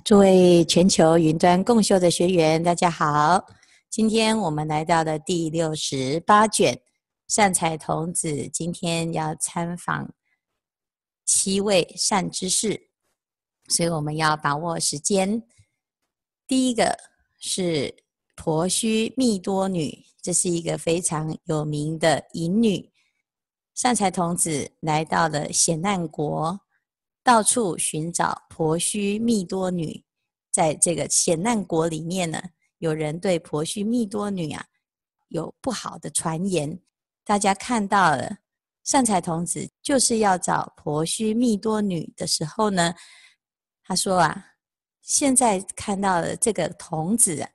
诸位全球云端共修的学员，大家好。今天我们来到了第六十八卷，善财童子今天要参访七位善知识，所以我们要把握时间。第一个是婆须蜜多女，这是一个非常有名的淫女。善财童子来到了险难国。到处寻找婆须蜜多女，在这个险难国里面呢，有人对婆须蜜多女啊有不好的传言。大家看到了善财童子就是要找婆须蜜多女的时候呢，他说啊，现在看到了这个童子啊，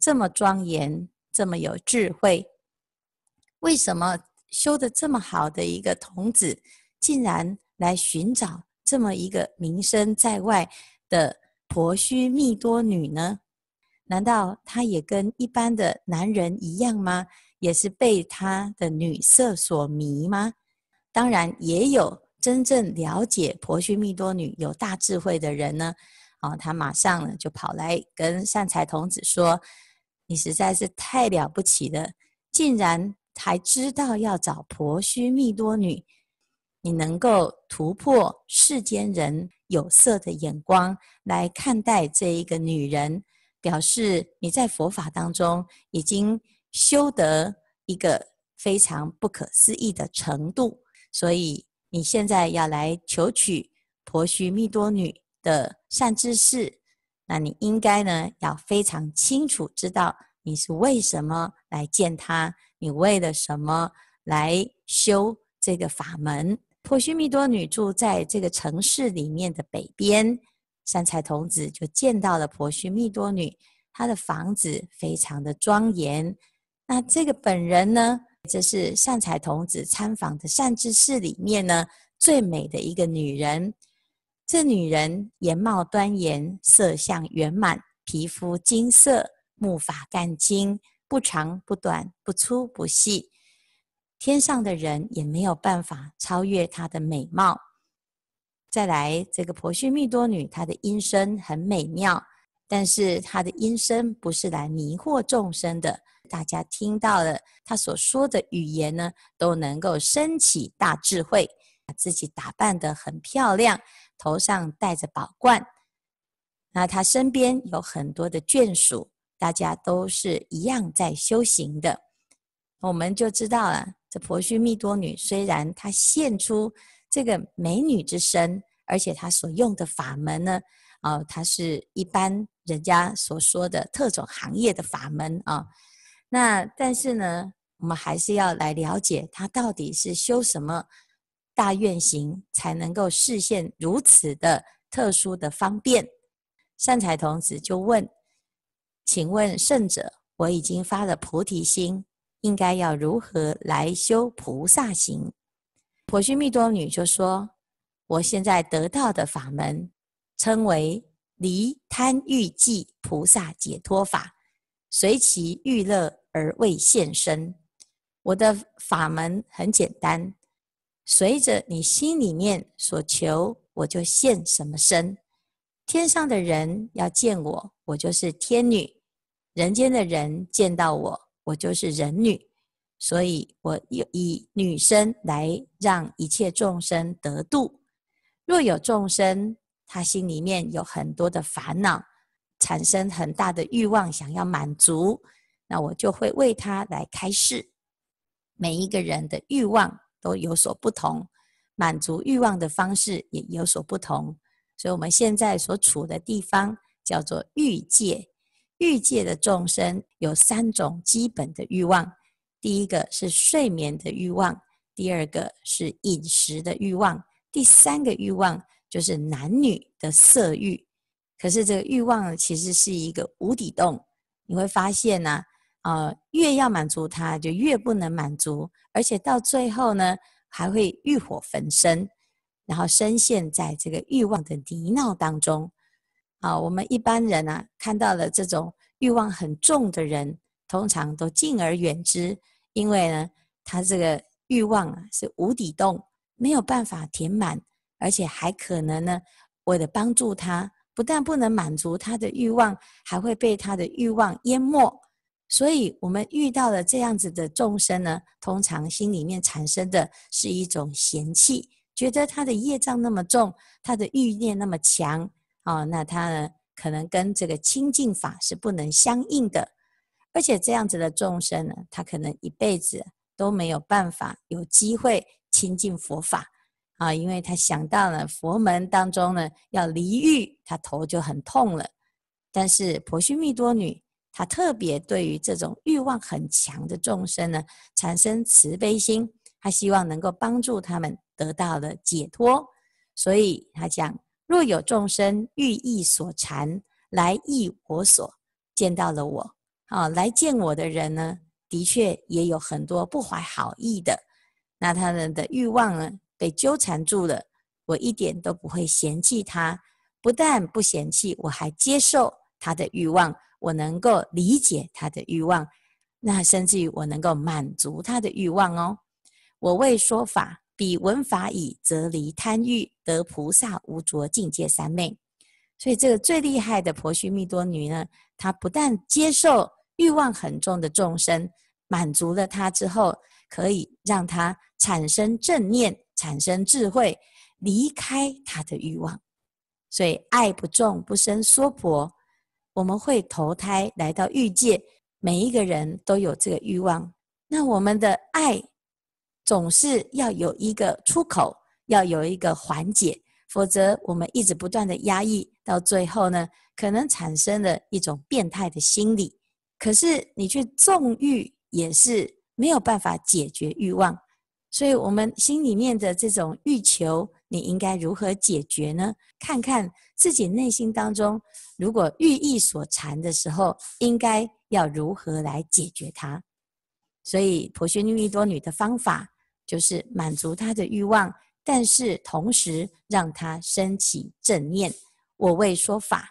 这么庄严，这么有智慧，为什么修的这么好的一个童子，竟然来寻找？这么一个名声在外的婆须蜜多女呢？难道她也跟一般的男人一样吗？也是被她的女色所迷吗？当然，也有真正了解婆须蜜多女、有大智慧的人呢。哦，他马上呢就跑来跟善财童子说：“你实在是太了不起了，竟然还知道要找婆须蜜多女。”你能够突破世间人有色的眼光来看待这一个女人，表示你在佛法当中已经修得一个非常不可思议的程度，所以你现在要来求取婆须蜜多女的善知识，那你应该呢要非常清楚知道你是为什么来见她，你为了什么来修这个法门。婆须蜜多女住在这个城市里面的北边，善财童子就见到了婆须蜜多女，她的房子非常的庄严。那这个本人呢，这是善财童子参访的善知识里面呢最美的一个女人。这女人颜貌端严，色相圆满，皮肤金色，目发干净，不长不短，不粗不细。天上的人也没有办法超越她的美貌。再来，这个婆须蜜多女，她的音声很美妙，但是她的音声不是来迷惑众生的。大家听到了她所说的语言呢，都能够升起大智慧。把自己打扮得很漂亮，头上戴着宝冠。那她身边有很多的眷属，大家都是一样在修行的。我们就知道了。这婆须蜜多女虽然她现出这个美女之身，而且她所用的法门呢，啊、呃，她是一般人家所说的特种行业的法门啊。那但是呢，我们还是要来了解她到底是修什么大愿行，才能够实现如此的特殊的方便。善财童子就问：“请问圣者，我已经发了菩提心。”应该要如何来修菩萨行？婆须蜜多女就说：“我现在得到的法门，称为离贪欲寂菩萨解脱法，随其欲乐而为现身。我的法门很简单，随着你心里面所求，我就现什么身。天上的人要见我，我就是天女；人间的人见到我。”我就是人女，所以我以女身来让一切众生得度。若有众生，他心里面有很多的烦恼，产生很大的欲望，想要满足，那我就会为他来开示。每一个人的欲望都有所不同，满足欲望的方式也有所不同。所以，我们现在所处的地方叫做欲界。欲界的众生有三种基本的欲望，第一个是睡眠的欲望，第二个是饮食的欲望，第三个欲望就是男女的色欲。可是这个欲望其实是一个无底洞，你会发现呢、呃，越要满足它，就越不能满足，而且到最后呢，还会欲火焚身，然后深陷在这个欲望的泥淖当中。啊，我们一般人啊，看到了这种欲望很重的人，通常都敬而远之，因为呢，他这个欲望啊是无底洞，没有办法填满，而且还可能呢，为了帮助他，不但不能满足他的欲望，还会被他的欲望淹没。所以，我们遇到了这样子的众生呢，通常心里面产生的是一种嫌弃，觉得他的业障那么重，他的欲念那么强啊，那他呢，可能跟这个清净法是不能相应的。而且，这样子的众生呢，他可能一辈子都没有办法有机会亲近佛法。啊，因为他想到了佛门当中呢，要离欲，他头就很痛了。但是婆须弥多女，她特别对于这种欲望很强的众生呢，产生慈悲心，她希望能够帮助他们得到了解脱。所以她讲：若有众生欲意所缠，来意我所，见到了我，啊，来见我的人呢，的确也有很多不怀好意的。那他们的欲望呢，被纠缠住了，我一点都不会嫌弃他，不但不嫌弃，我还接受他的欲望，我能够理解他的欲望，那甚至于我能够满足他的欲望哦。我为说法，彼闻法已，则离贪欲，得菩萨无着境界三昧。所以这个最厉害的婆须弥多女呢，她不但接受欲望很重的众生，满足了他之后，可以让他产生正念。产生智慧，离开他的欲望，所以爱不重不生娑婆。我们会投胎来到欲界，每一个人都有这个欲望。那我们的爱总是要有一个出口，要有一个缓解，否则我们一直不断的压抑，到最后呢，可能产生了一种变态的心理。可是你去纵欲，也是没有办法解决欲望。所以，我们心里面的这种欲求，你应该如何解决呢？看看自己内心当中，如果欲意所缠的时候，应该要如何来解决它。所以，婆须弥多女的方法就是满足他的欲望，但是同时让他升起正念。我为说法，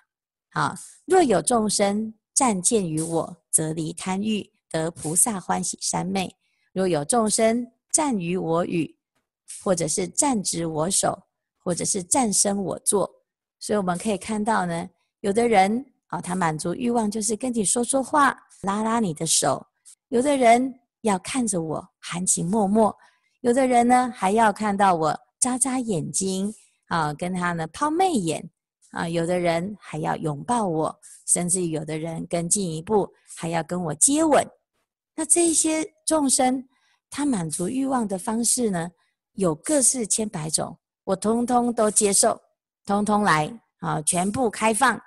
啊，若有众生暂见于我，则离贪欲，得菩萨欢喜三昧。若有众生，暂于我语，或者是暂执我手，或者是暂生我坐，所以我们可以看到呢，有的人啊，他满足欲望就是跟你说说话，拉拉你的手；有的人要看着我，含情脉脉；有的人呢，还要看到我眨眨眼睛啊，跟他呢抛媚眼啊；有的人还要拥抱我，甚至有的人更进一步，还要跟我接吻。那这些众生。他满足欲望的方式呢，有各式千百种，我通通都接受，通通来啊，全部开放。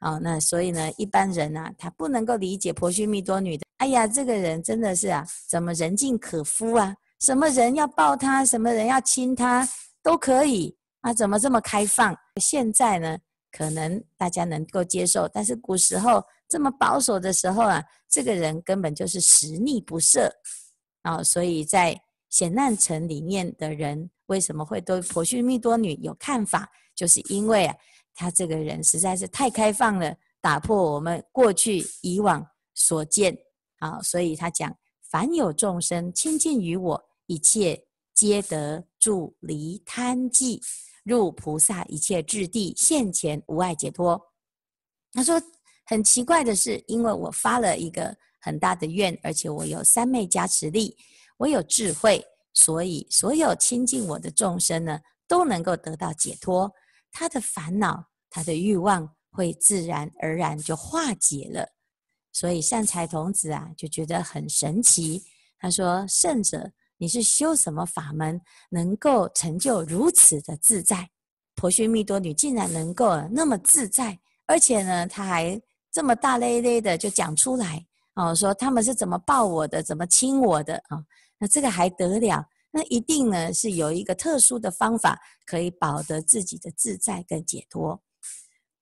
好，那所以呢，一般人啊，他不能够理解婆须弥多女的。哎呀，这个人真的是啊，怎么人尽可夫啊？什么人要抱他，什么人要亲他，都可以啊？怎么这么开放？现在呢，可能大家能够接受，但是古时候这么保守的时候啊，这个人根本就是十逆不赦。啊、所以在显难城里面的人为什么会对婆须弥多女有看法？就是因为啊，他这个人实在是太开放了，打破我们过去以往所见。啊、所以他讲：凡有众生亲近于我，一切皆得住离贪寂，入菩萨一切智地，现前无碍解脱。他说很奇怪的是，因为我发了一个。很大的愿，而且我有三昧加持力，我有智慧，所以所有亲近我的众生呢，都能够得到解脱。他的烦恼，他的欲望，会自然而然就化解了。所以善财童子啊，就觉得很神奇。他说：“圣者，你是修什么法门，能够成就如此的自在？婆须弥多女竟然能够那么自在，而且呢，他还这么大咧咧的就讲出来。”哦，说他们是怎么抱我的，怎么亲我的啊？那这个还得了？那一定呢是有一个特殊的方法可以保得自己的自在跟解脱。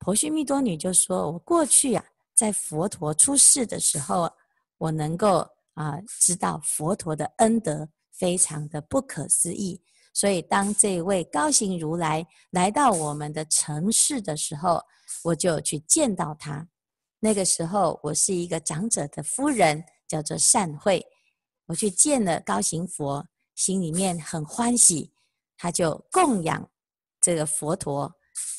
婆须弥多女就说：“我过去啊，在佛陀出世的时候，我能够啊知道佛陀的恩德非常的不可思议。所以当这位高行如来来到我们的城市的时候，我就去见到他。”那个时候，我是一个长者的夫人，叫做善慧。我去见了高行佛，心里面很欢喜。他就供养这个佛陀，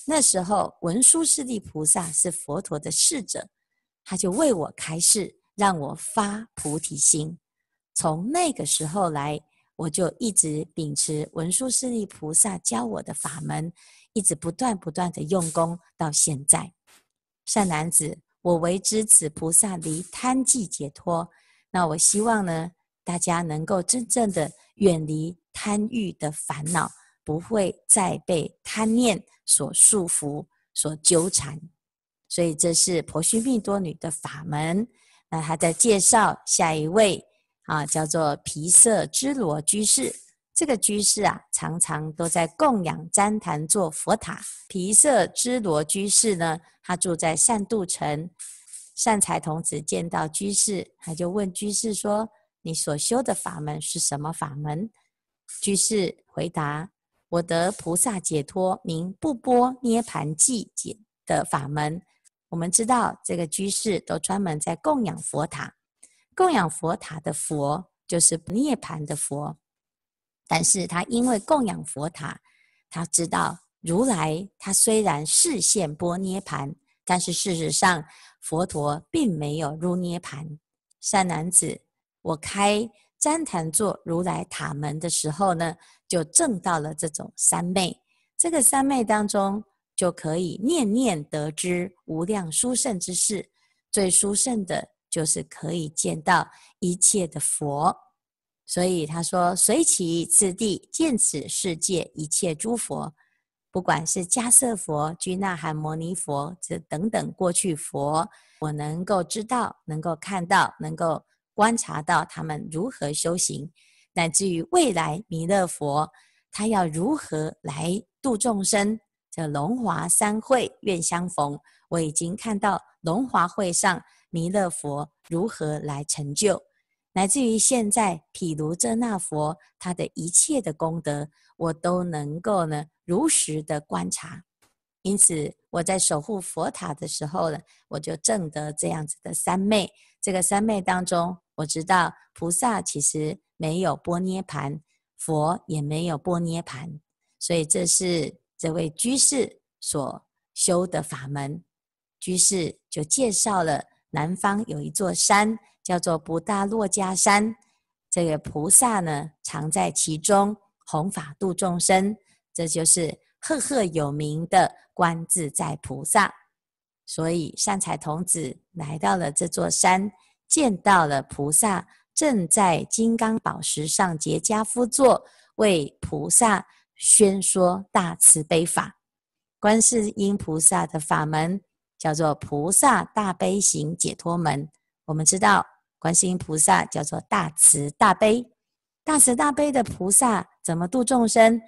那时候文殊师利菩萨是佛陀的侍者，他就为我开示，让我发菩提心。从那个时候来，我就一直秉持文殊师利菩萨教我的法门，一直不断不断的用功到现在。善男子，我为知此菩萨离贪计解脱，那我希望呢，大家能够真正的远离贪欲的烦恼，不会再被贪念所束缚、所纠缠。所以这是婆须弥多女的法门。那还在介绍下一位。啊，叫做毗舍支罗居士。这个居士啊，常常都在供养旃檀座佛塔。毗舍支罗居士呢，他住在善度城。善财童子见到居士，他就问居士说：“你所修的法门是什么法门？”居士回答：“我得菩萨解脱，名不波涅槃计解的法门。”我们知道，这个居士都专门在供养佛塔。供养佛塔的佛就是涅槃的佛，但是他因为供养佛塔，他知道如来他虽然示现般涅槃，但是事实上佛陀并没有入涅槃。善男子，我开旃檀座如来塔门的时候呢，就证到了这种三昧。这个三昧当中，就可以念念得知无量殊胜之事，最殊胜的。就是可以见到一切的佛，所以他说：“随起次第见此世界一切诸佛，不管是迦叶佛、居那含摩尼佛这等等过去佛，我能够知道，能够看到，能够观察到他们如何修行，乃至于未来弥勒佛，他要如何来度众生。的龙华三会愿相逢，我已经看到龙华会上。”弥勒佛如何来成就，乃至于现在毗卢遮那佛他的一切的功德，我都能够呢如实的观察。因此，我在守护佛塔的时候呢，我就证得这样子的三昧。这个三昧当中，我知道菩萨其实没有波涅盘，佛也没有波涅盘，所以这是这位居士所修的法门。居士就介绍了。南方有一座山，叫做不大洛迦山。这个菩萨呢，常在其中弘法度众生，这就是赫赫有名的观自在菩萨。所以善财童子来到了这座山，见到了菩萨正在金刚宝石上结跏趺坐，为菩萨宣说大慈悲法。观世音菩萨的法门。叫做菩萨大悲行解脱门。我们知道，观世音菩萨叫做大慈大悲，大慈大悲的菩萨怎么度众生？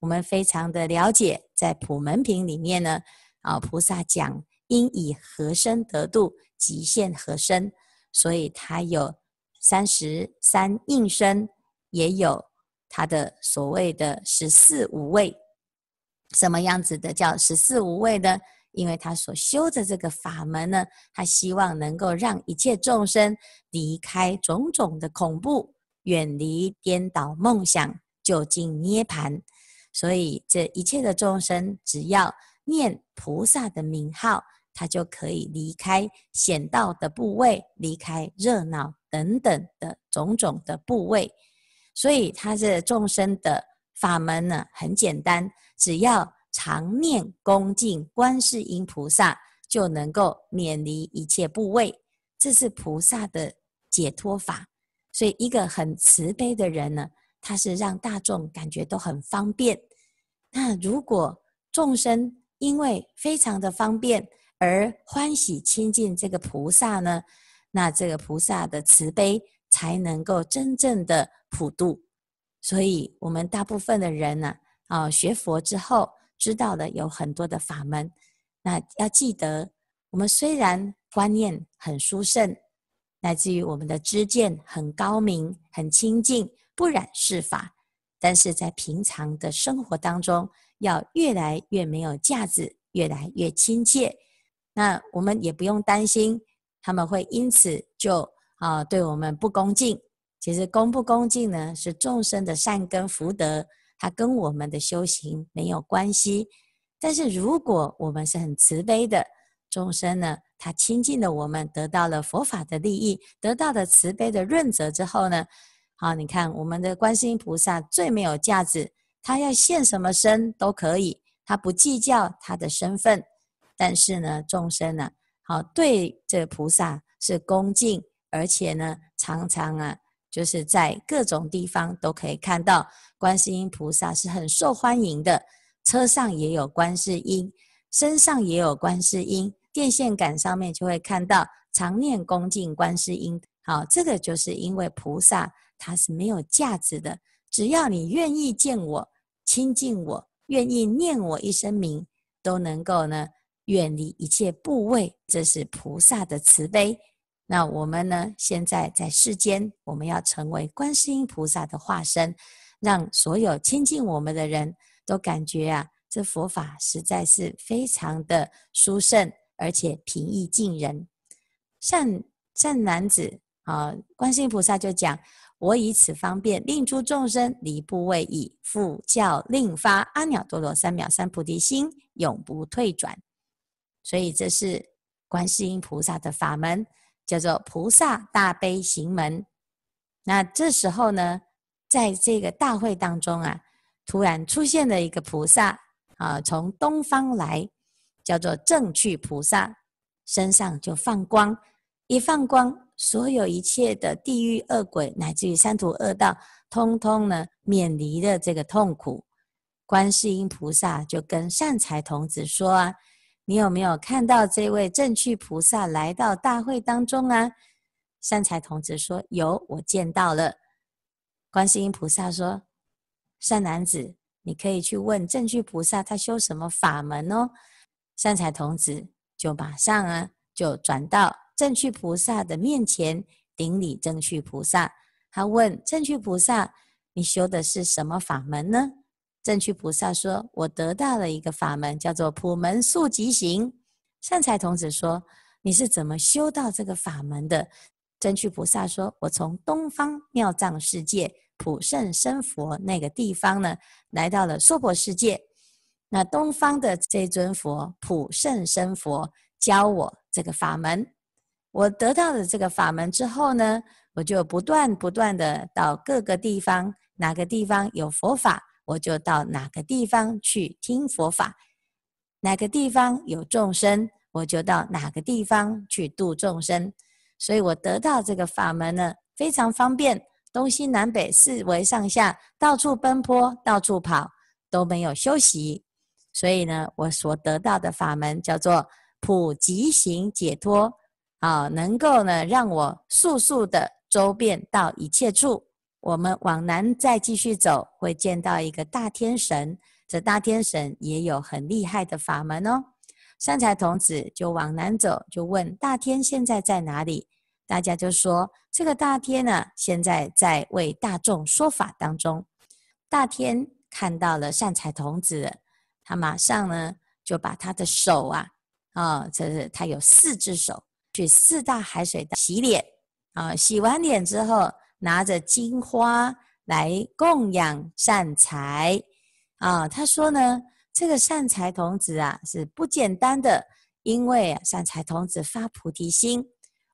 我们非常的了解，在普门品里面呢，啊，菩萨讲应以何身得度，即现何身，所以他有三十三应身，也有他的所谓的十四无畏。什么样子的叫十四无畏呢？因为他所修的这个法门呢，他希望能够让一切众生离开种种的恐怖，远离颠倒梦想，究竟涅槃。所以这一切的众生，只要念菩萨的名号，他就可以离开险道的部位，离开热闹等等的种种的部位。所以他这众生的法门呢，很简单，只要。常念恭敬观世音菩萨，就能够免离一切怖畏。这是菩萨的解脱法。所以，一个很慈悲的人呢，他是让大众感觉都很方便。那如果众生因为非常的方便而欢喜亲近这个菩萨呢，那这个菩萨的慈悲才能够真正的普度。所以，我们大部分的人呢，啊，学佛之后。知道的有很多的法门，那要记得，我们虽然观念很殊胜，乃至于我们的知见很高明、很清净，不染世法，但是在平常的生活当中，要越来越没有架子，越来越亲切。那我们也不用担心他们会因此就啊对我们不恭敬。其实恭不恭敬呢，是众生的善根福德。它跟我们的修行没有关系，但是如果我们是很慈悲的众生呢，他亲近了我们，得到了佛法的利益，得到了慈悲的润泽之后呢，好，你看我们的观世音菩萨最没有价值，他要现什么身都可以，他不计较他的身份。但是呢，众生呢，好对这菩萨是恭敬，而且呢，常常啊，就是在各种地方都可以看到观世音菩萨是很受欢迎的。车上也有观世音，身上也有观世音，电线杆上面就会看到常念恭敬观世音。好，这个就是因为菩萨他是没有价值的，只要你愿意见我、亲近我、愿意念我一声名，都能够呢。远离一切怖畏，这是菩萨的慈悲。那我们呢？现在在世间，我们要成为观世音菩萨的化身，让所有亲近我们的人都感觉啊，这佛法实在是非常的殊胜，而且平易近人。善善男子啊，观世音菩萨就讲：我以此方便，令诸众生离怖畏已，复教令发阿耨多罗三藐三菩提心，永不退转。所以这是观世音菩萨的法门，叫做菩萨大悲行门。那这时候呢，在这个大会当中啊，突然出现了一个菩萨啊，从东方来，叫做正趣菩萨，身上就放光，一放光，所有一切的地狱恶鬼，乃至于三途恶道，通通呢免离了这个痛苦。观世音菩萨就跟善财童子说啊。你有没有看到这位正趣菩萨来到大会当中啊？善财童子说：“有，我见到了。”观世音菩萨说：“善男子，你可以去问正趣菩萨，他修什么法门哦？”善财童子就马上啊，就转到正趣菩萨的面前顶礼正趣菩萨。他问正趣菩萨：“你修的是什么法门呢？”正趣菩萨说：“我得到了一个法门，叫做普门速疾行。”善财童子说：“你是怎么修到这个法门的？”正趣菩萨说：“我从东方妙藏世界普胜生佛那个地方呢，来到了娑婆世界。那东方的这尊佛普胜生佛教我这个法门。我得到了这个法门之后呢，我就不断不断的到各个地方，哪个地方有佛法。”我就到哪个地方去听佛法，哪个地方有众生，我就到哪个地方去度众生。所以我得到这个法门呢，非常方便，东西南北四维上下，到处奔波，到处跑，都没有休息。所以呢，我所得到的法门叫做普及行解脱，啊，能够呢让我速速的周遍到一切处。我们往南再继续走，会见到一个大天神。这大天神也有很厉害的法门哦。善财童子就往南走，就问大天现在在哪里？大家就说这个大天呢，现在在为大众说法当中。大天看到了善财童子，他马上呢就把他的手啊，啊、这是他有四只手，去四大海水洗脸啊、洗完脸之后。拿着金花来供养善财啊，他说呢，这个善财童子啊是不简单的，因为啊善财童子发菩提心，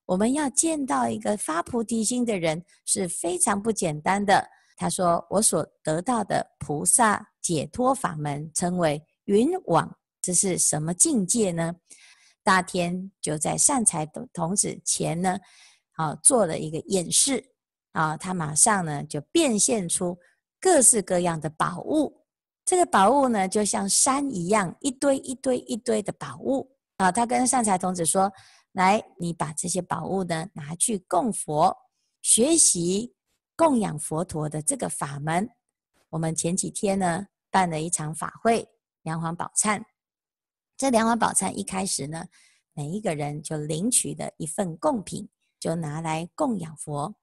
我们要见到一个发菩提心的人是非常不简单的。他说，我所得到的菩萨解脱法门称为云网，这是什么境界呢？大天就在善财童子前呢，啊做了一个演示。啊，他马上呢就变现出各式各样的宝物，这个宝物呢就像山一样，一堆一堆一堆的宝物。啊，他跟善财童子说：“来，你把这些宝物呢拿去供佛，学习供养佛陀的这个法门。”我们前几天呢办了一场法会，梁皇宝忏。这梁皇宝忏一开始呢，每一个人就领取的一份贡品，就拿来供养佛。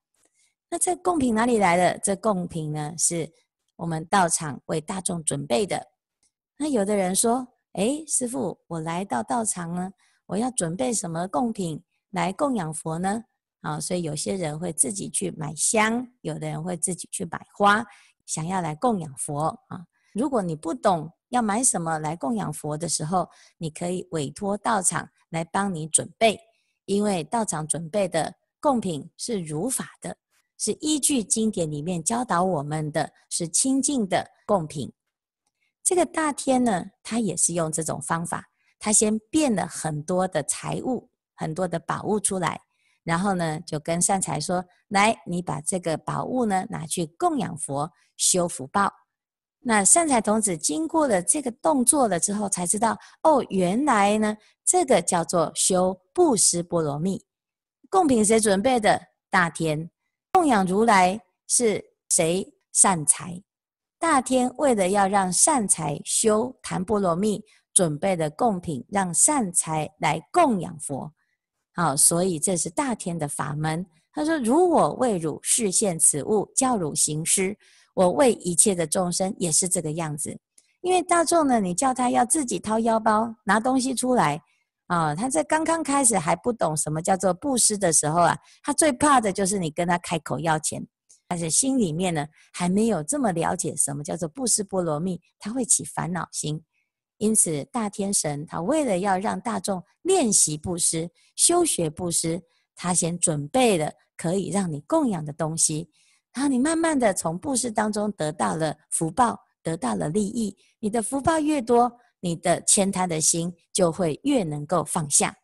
那这贡品哪里来的？这贡品呢，是我们道场为大众准备的。那有的人说：“哎，师父，我来到道场呢，我要准备什么贡品来供养佛呢？”啊，所以有些人会自己去买香，有的人会自己去买花，想要来供养佛啊。如果你不懂要买什么来供养佛的时候，你可以委托道场来帮你准备，因为道场准备的供品是如法的，是依据经典里面教导我们的是清净的供品。这个大天呢，他也是用这种方法，他先变了很多的财物、很多的宝物出来，然后呢，就跟善财说：“来，你把这个宝物呢拿去供养佛，修福报。”那善财童子经过了这个动作了之后，才知道哦，原来呢，这个叫做修布施波罗蜜。供品谁准备的？大天。供养如来是谁？善财。大天为了要让善财修谈波罗蜜，准备的供品让善财来供养佛。好，所以这是大天的法门。他说：“如我为汝示现此物，教汝行施。我为一切的众生也是这个样子。因为大众呢，你叫他要自己掏腰包拿东西出来啊，他在刚刚开始还不懂什么叫做布施的时候啊，他最怕的就是你跟他开口要钱。”但是心里面呢，还没有这么了解什么叫做布施波罗蜜，他会起烦恼心。因此，大天神他为了要让大众练习布施、修学布施，他先准备了可以让你供养的东西，然后你慢慢的从布施当中得到了福报，得到了利益。你的福报越多，你的慳贪的心就会越能够放下。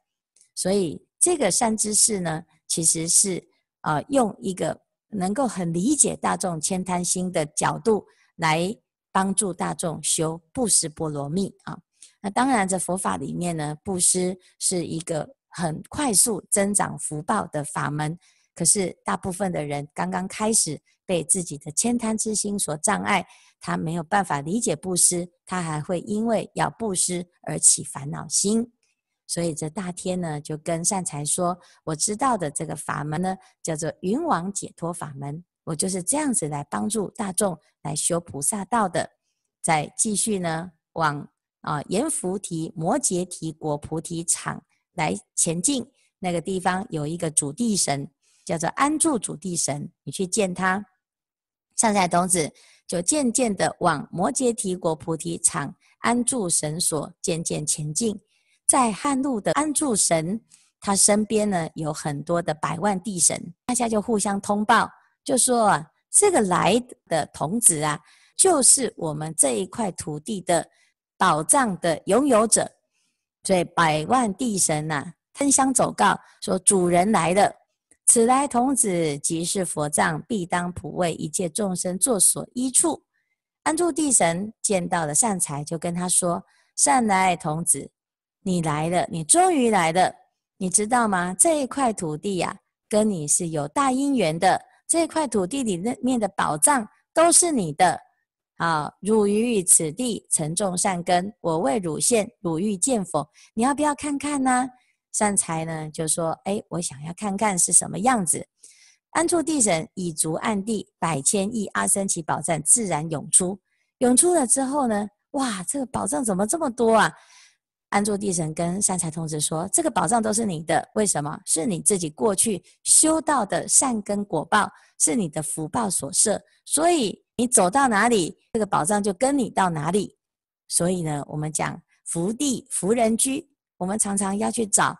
所以，这个善知识呢，其实是、呃，用一个。能够很理解大众慳贪心的角度来帮助大众修布施波罗蜜啊。那当然，在佛法里面呢，布施是一个很快速增长福报的法门。可是大部分的人刚刚开始被自己的慳贪之心所障碍，他没有办法理解布施，他还会因为要布施而起烦恼心。所以这大天呢，就跟善财说：“我知道的这个法门呢，叫做云王解脱法门。我就是这样子来帮助大众来修菩萨道的。再继续呢，往啊阎浮提摩羯提国菩提场来前进。那个地方有一个主地神，叫做安住主地神。你去见他，善财童子就渐渐的往摩羯提国菩提场安住神所渐渐前进。”在汉路的安住神，他身边呢有很多的百万地神，大家就互相通报，就说啊，这个来的童子啊，就是我们这一块土地的宝藏的拥有者。所以百万地神呐、啊，争相走告，说主人来了，此来童子即是佛藏，必当普为一切众生作所依处。安住地神见到了善财，就跟他说：“善来童子。”你来了，你终于来了，你知道吗？这一块土地呀、跟你是有大因缘的。这一块土地里面的宝藏都是你的。啊，汝于此地曾种善根，我为汝现，汝欲见否？你要不要看看呢？善财呢就说：哎，我想要看看是什么样子。安住地神以足按地，百千亿阿僧只宝藏自然涌出。涌出了之后呢，哇，这个宝藏怎么这么多啊？安住地神跟善财童子说：“这个宝藏都是你的，为什么？是你自己过去修道的善根果报，是你的福报所设。所以你走到哪里，这个宝藏就跟你到哪里。所以呢，我们讲福地福人居，我们常常要去找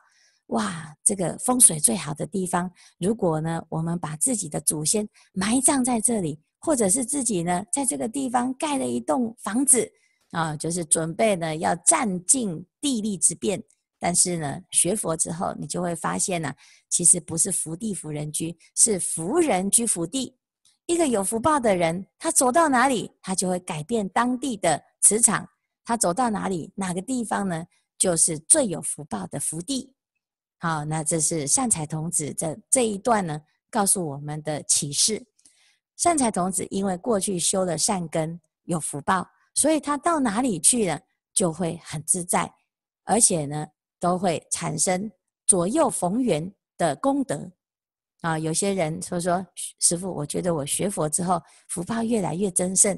哇，这个风水最好的地方。如果呢，我们把自己的祖先埋葬在这里，或者是自己呢，在这个地方盖了一栋房子。”啊，就是准备呢，要占尽地利之便。但是呢，学佛之后，你就会发现呢，其实不是福地福人居，是福人居福地。一个有福报的人，他走到哪里，他就会改变当地的磁场。他走到哪里，哪个地方呢，就是最有福报的福地。好，那这是善财童子这这一段呢，告诉我们的启示。善财童子因为过去修了善根，有福报。所以他到哪里去呢，就会很自在，而且呢，都会产生左右逢源的功德啊。有些人说说师父，我觉得我学佛之后福报越来越增盛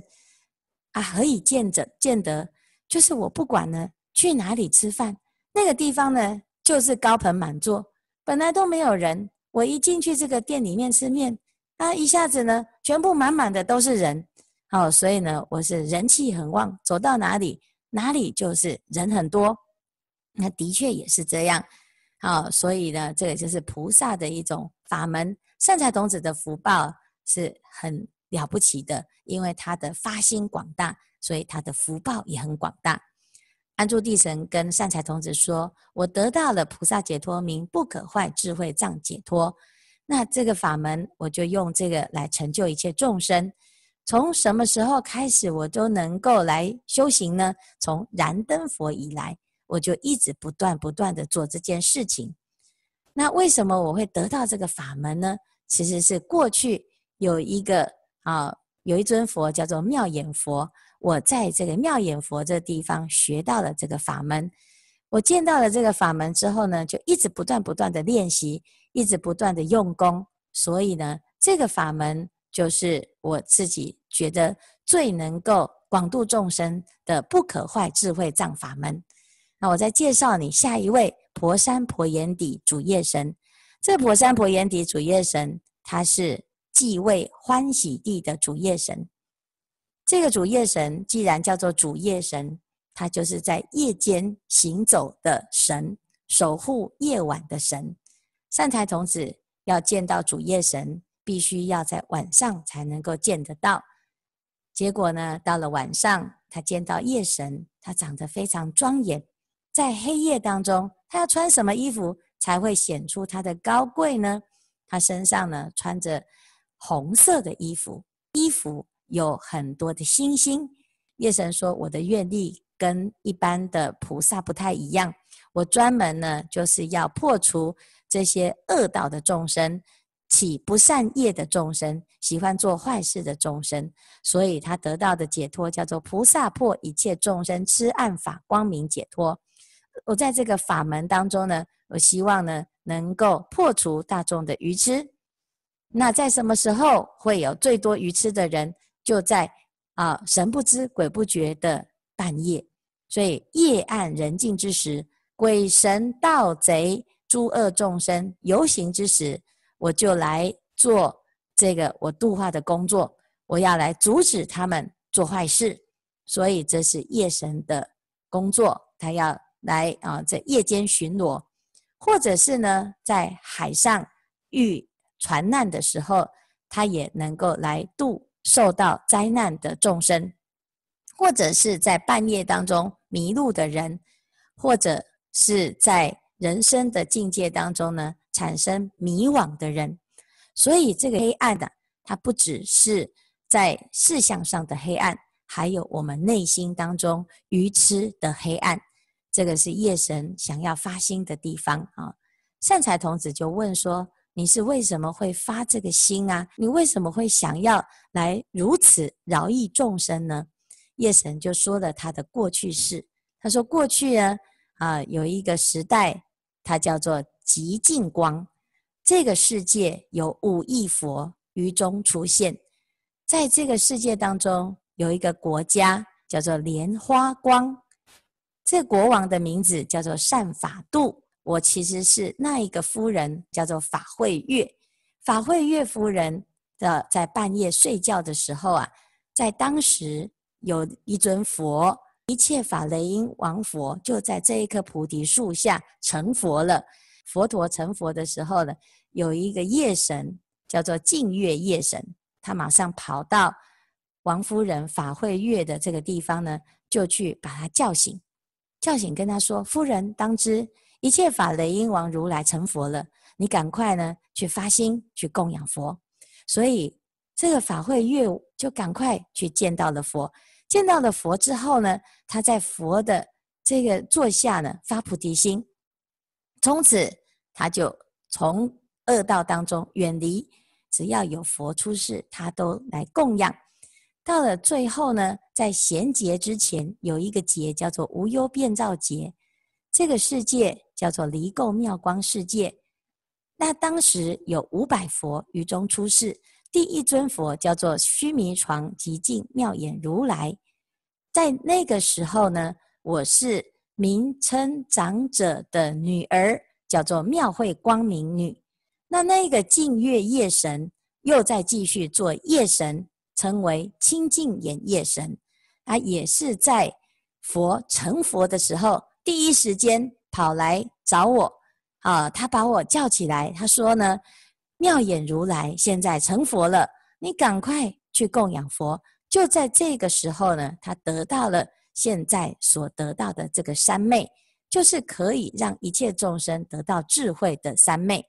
啊，何以见者见得？就是我不管呢去哪里吃饭，那个地方呢就是高朋满座，本来都没有人，我一进去这个店里面吃面，啊，一下子呢全部满满的都是人。好，所以呢，我是人气很旺，走到哪里哪里就是人很多。那的确也是这样。好，所以呢，这个就是菩萨的一种法门。善财童子的福报是很了不起的，因为他的发心广大，所以他的福报也很广大。安住地神跟善财童子说：“我得到了菩萨解脱名，不可坏智慧藏解脱。那这个法门，我就用这个来成就一切众生。从什么时候开始，我都能够来修行呢？从燃灯佛以来。”我就一直不断不断的做这件事情。那为什么我会得到这个法门呢？其实是过去有一个啊，有一尊佛叫做妙眼佛。我在这个妙眼佛这地方学到了这个法门。我见到了这个法门之后呢，就一直不断不断的练习，一直不断的用功。所以呢，这个法门就是我自己觉得最能够广度众生的不可坏智慧藏法门。那我再介绍你下一位婆山婆眼底主业神。这婆山婆眼底主业神，他是继位欢喜地的主业神。这个主夜神既然叫做主夜神，他就是在夜间行走的神，守护夜晚的神。善财童子要见到主夜神，必须要在晚上才能够见得到。结果呢，到了晚上，他见到夜神，他长得非常庄严。在黑夜当中，他要穿什么衣服才会显出他的高贵呢？他身上呢，穿着红色的衣服，衣服有很多的星星。夜神说：“我的愿力跟一般的菩萨不太一样，我专门呢就是要破除这些恶道的众生，起不善业的众生，喜欢做坏事的众生。所以他得到的解脱叫做菩萨破一切众生痴暗法光明解脱。”我在这个法门当中呢，我希望呢能够破除大众的愚痴。那在什么时候会有最多愚痴的人？就在啊神不知鬼不觉的半夜。所以夜暗人静之时，鬼神盗贼诸恶众生游行之时，我就来做这个我度化的工作。我要来阻止他们做坏事。所以这是夜神的工作，他要。来啊，在夜间巡逻，或者是呢，在海上遇船难的时候，他也能够来度受到灾难的众生，或者是在半夜当中迷路的人，或者是在人生的境界当中呢，产生迷惘的人。所以这个黑暗的，它不只是在事相上的黑暗，还有我们内心当中愚痴的黑暗。这个是夜神想要发心的地方啊！善财童子就问说：“你是为什么会发这个心啊？你为什么会想要来如此饶益众生呢？”夜神就说了他的过去事。他说：“过去呢，啊，有一个时代，它叫做极净光。这个世界有五亿佛于中出现，在这个世界当中，有一个国家叫做莲花光。”这国王的名字叫做善法度，我其实是那一个夫人，叫做法会月。法会月夫人的在半夜睡觉的时候啊，在当时有一尊佛，一切法雷音王佛就在这一棵菩提树下成佛了。佛陀成佛的时候呢，有一个夜神叫做净月夜神，他马上跑到王夫人法会月的这个地方呢，就去把他叫醒。叫醒跟他说：“夫人当知，一切法雷音王如来成佛了，你赶快呢去发心去供养佛。”所以这个法会月就赶快去见到了佛。见到了佛之后呢，他在佛的这个座下呢发菩提心，从此他就从恶道当中远离，只要有佛出世，他都来供养。到了最后呢，在贤劫之前，有一个劫叫做无忧变造劫，这个世界叫做离垢妙光世界。那当时有五百佛于中出世，第一尊佛叫做须弥床极净妙眼如来。在那个时候呢，我是名称长者的女儿，叫做妙慧光明女。那那个净月夜神又在继续做夜神。称为清净眼夜神，啊也是在佛成佛的时候，第一时间跑来找我，啊，他把我叫起来，他说呢，妙眼如来现在成佛了，你赶快去供养佛。就在这个时候呢，他得到了现在所得到的这个三昧，就是可以让一切众生得到智慧的三昧。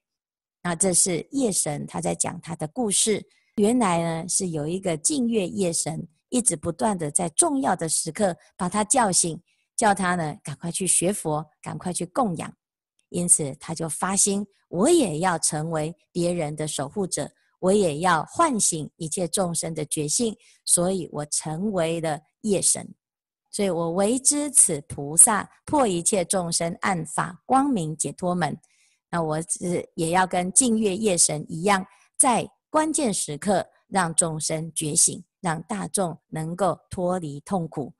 那这是夜神他在讲他的故事。原来呢是有一个净月夜神，一直不断的在重要的时刻把他叫醒，叫他呢赶快去学佛，赶快去供养。因此他就发心，我也要成为别人的守护者。我也要唤醒一切众生的觉性，所以我成为了夜神，所以我为之此菩萨破一切众生暗法光明解脱门。那我是也要跟净月夜神一样，在关键时刻让众生觉醒，让大众能够脱离痛苦。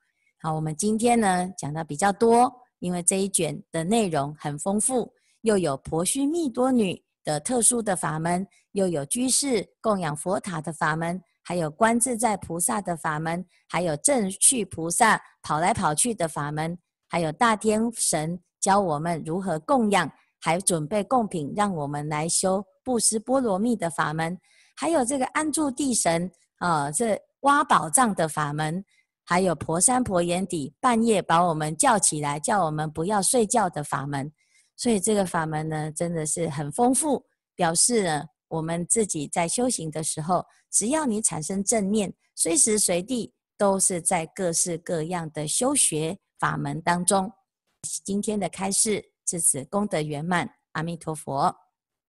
好，我们今天呢讲的比较多，因为这一卷的内容很丰富，又有婆须蜜多女的特殊的法门。又有居士供养佛塔的法门，还有观自在菩萨的法门，还有正趣菩萨跑来跑去的法门，还有大天神教我们如何供养，还准备贡品让我们来修布施波罗蜜的法门，还有这个安住地神啊，这挖宝藏的法门，还有婆山婆眼底半夜把我们叫起来，叫我们不要睡觉的法门。所以这个法门呢，真的是很丰富，表示呢。我们自己在修行的时候，只要你产生正念，随时随地都是在各式各样的修学法门当中。今天的开示至此功德圆满，阿弥陀佛。